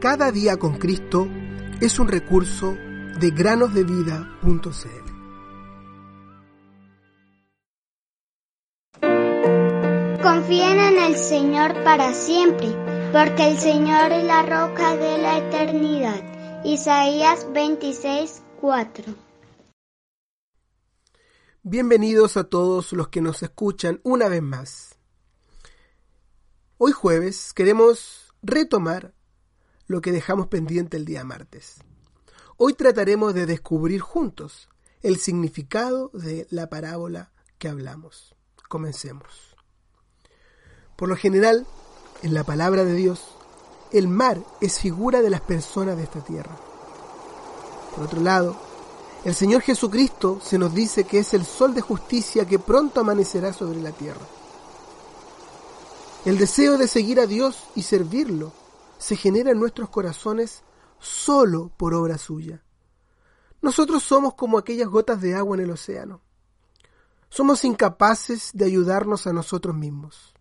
Cada día con Cristo es un recurso de granosdevida.cl. Confíen en el Señor para siempre, porque el Señor es la roca de la eternidad. Isaías 26, 4. Bienvenidos a todos los que nos escuchan una vez más. Hoy jueves queremos retomar lo que dejamos pendiente el día martes. Hoy trataremos de descubrir juntos el significado de la parábola que hablamos. Comencemos. Por lo general, en la palabra de Dios, el mar es figura de las personas de esta tierra. Por otro lado, el Señor Jesucristo se nos dice que es el sol de justicia que pronto amanecerá sobre la tierra. El deseo de seguir a Dios y servirlo se genera en nuestros corazones solo por obra suya. Nosotros somos como aquellas gotas de agua en el océano. Somos incapaces de ayudarnos a nosotros mismos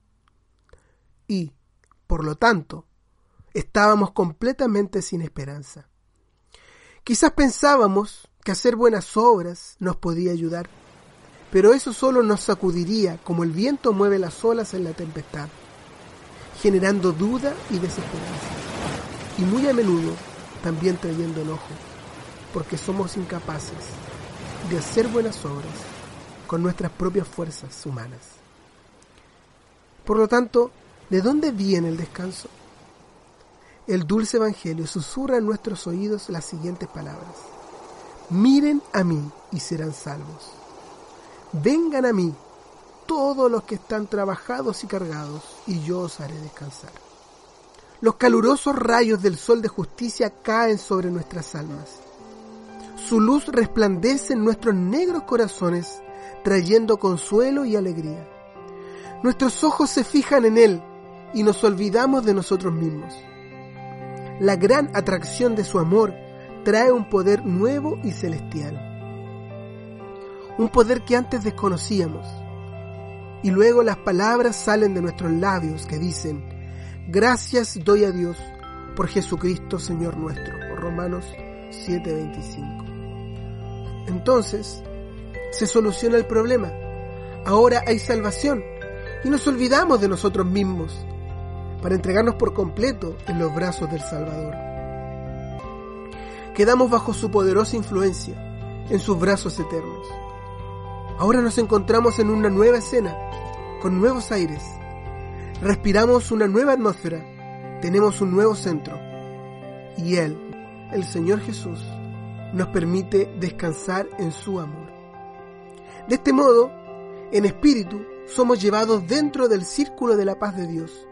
y, por lo tanto, estábamos completamente sin esperanza. Quizás pensábamos que hacer buenas obras nos podía ayudar, pero eso solo nos sacudiría como el viento mueve las olas en la tempestad, generando duda y desesperanza, y muy a menudo también trayendo enojo, porque somos incapaces de hacer buenas obras con nuestras propias fuerzas humanas. Por lo tanto, ¿De dónde viene el descanso? El dulce Evangelio susurra en nuestros oídos las siguientes palabras. Miren a mí y serán salvos. Vengan a mí todos los que están trabajados y cargados, y yo os haré descansar. Los calurosos rayos del sol de justicia caen sobre nuestras almas. Su luz resplandece en nuestros negros corazones, trayendo consuelo y alegría. Nuestros ojos se fijan en Él y nos olvidamos de nosotros mismos. La gran atracción de su amor trae un poder nuevo y celestial. Un poder que antes desconocíamos. Y luego las palabras salen de nuestros labios que dicen, gracias doy a Dios por Jesucristo Señor nuestro. Romanos 7:25. Entonces, se soluciona el problema. Ahora hay salvación y nos olvidamos de nosotros mismos para entregarnos por completo en los brazos del Salvador. Quedamos bajo su poderosa influencia, en sus brazos eternos. Ahora nos encontramos en una nueva escena, con nuevos aires. Respiramos una nueva atmósfera, tenemos un nuevo centro. Y Él, el Señor Jesús, nos permite descansar en su amor. De este modo, en espíritu, somos llevados dentro del círculo de la paz de Dios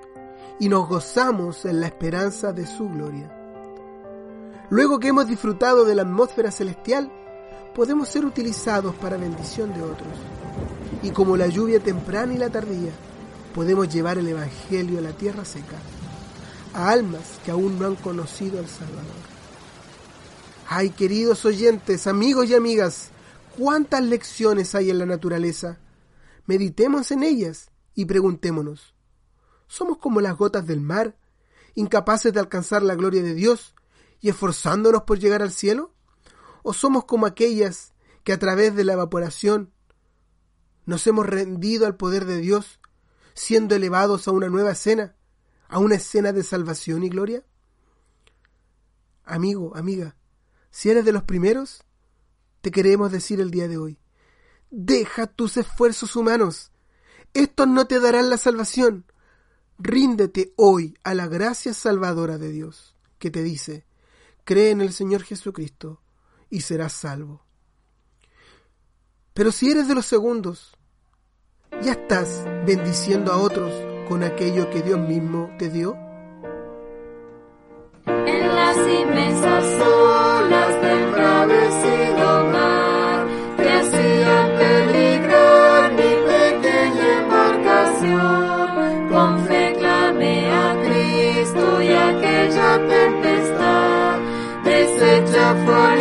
y nos gozamos en la esperanza de su gloria. Luego que hemos disfrutado de la atmósfera celestial, podemos ser utilizados para bendición de otros. Y como la lluvia temprana y la tardía, podemos llevar el Evangelio a la tierra seca, a almas que aún no han conocido al Salvador. Ay, queridos oyentes, amigos y amigas, cuántas lecciones hay en la naturaleza. Meditemos en ellas y preguntémonos, somos como las gotas del mar, incapaces de alcanzar la gloria de Dios y esforzándonos por llegar al cielo? ¿O somos como aquellas que a través de la evaporación nos hemos rendido al poder de Dios, siendo elevados a una nueva escena, a una escena de salvación y gloria? Amigo, amiga, si eres de los primeros, te queremos decir el día de hoy, deja tus esfuerzos humanos. Estos no te darán la salvación, Ríndete hoy a la gracia salvadora de Dios, que te dice, cree en el Señor Jesucristo y serás salvo. Pero si eres de los segundos, ¿ya estás bendiciendo a otros con aquello que Dios mismo te dio? En las inmensas olas del mar, te hacían peligrar mi pequeña embarcación, con fe y aquella tempestad desecha fuera.